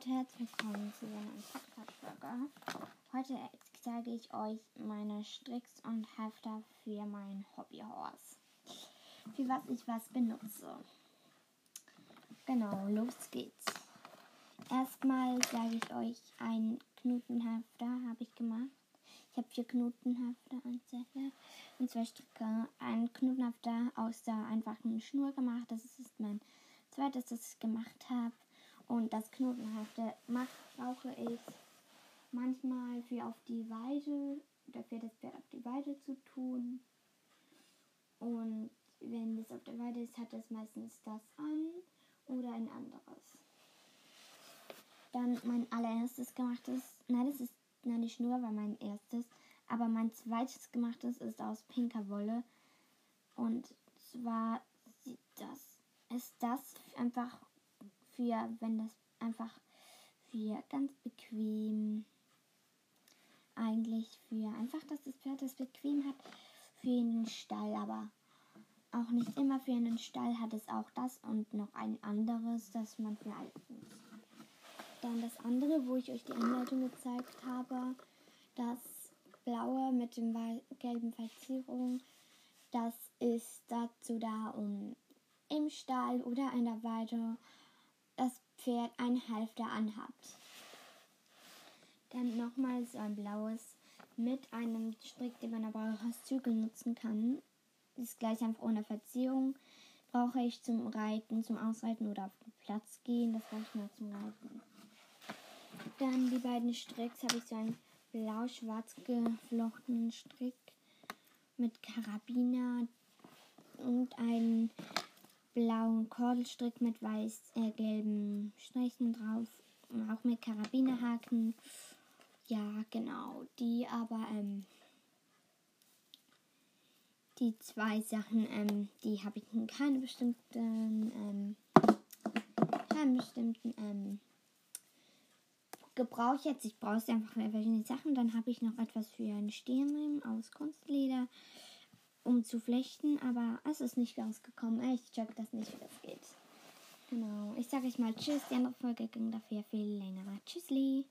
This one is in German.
Leute, herzlich willkommen zu einer Podcast-Folge. Heute zeige ich euch meine Stricks und Hefter für mein Hobbyhorse. Für was ich was benutze. Genau, los geht's. Erstmal sage ich euch, ein Knotenhefter habe ich gemacht. Ich habe vier Knotenhefter anzeige und zwei Stricke. Ein Knotenhefter aus der einfachen Schnur gemacht. Das ist mein zweites, das ich gemacht habe. Und das Knotenhafte brauche ich manchmal für auf die Weide oder für das Pferd auf die Weide zu tun. Und wenn es auf der Weide ist, hat es meistens das an oder ein anderes. Dann mein allererstes gemachtes, nein, das ist, nein, die Schnur war mein erstes, aber mein zweites gemachtes ist aus pinker Wolle. Und zwar sieht das, ist das einfach für, wenn das einfach für ganz bequem, eigentlich für einfach, dass das Pferd das bequem hat für den Stall, aber auch nicht immer für einen Stall hat es auch das und noch ein anderes, das man für Dann das andere, wo ich euch die Anleitung gezeigt habe, das blaue mit dem gelben Verzierung, das ist dazu da, um im Stall oder in der Weide das Pferd ein Halfter anhabt. Dann nochmal so ein blaues mit einem Strick, den man aber auch als Zügel nutzen kann. Ist gleich einfach ohne Verzierung. Brauche ich zum Reiten, zum Ausreiten oder auf den Platz gehen. Das brauche ich nur zum Reiten. Dann die beiden Stricks habe ich so einen blau-schwarz geflochtenen Strick mit Karabiner und einen blauen Kordelstrick mit weiß-gelben äh, Streichen drauf. Auch mit Karabinerhaken. Ja, genau. Die aber, ähm, die zwei Sachen, ähm, die habe ich in keine bestimmten, ähm, keinen bestimmten, ähm, Gebrauch jetzt. Ich brauche einfach für verschiedene Sachen. Dann habe ich noch etwas für einen Stirnriemen aus Kunstleder um zu flechten, aber es ist nicht rausgekommen. Ich check das nicht, wie das geht. Genau. Ich sage euch mal Tschüss. Die andere Folge ging dafür viel länger. Tschüssli.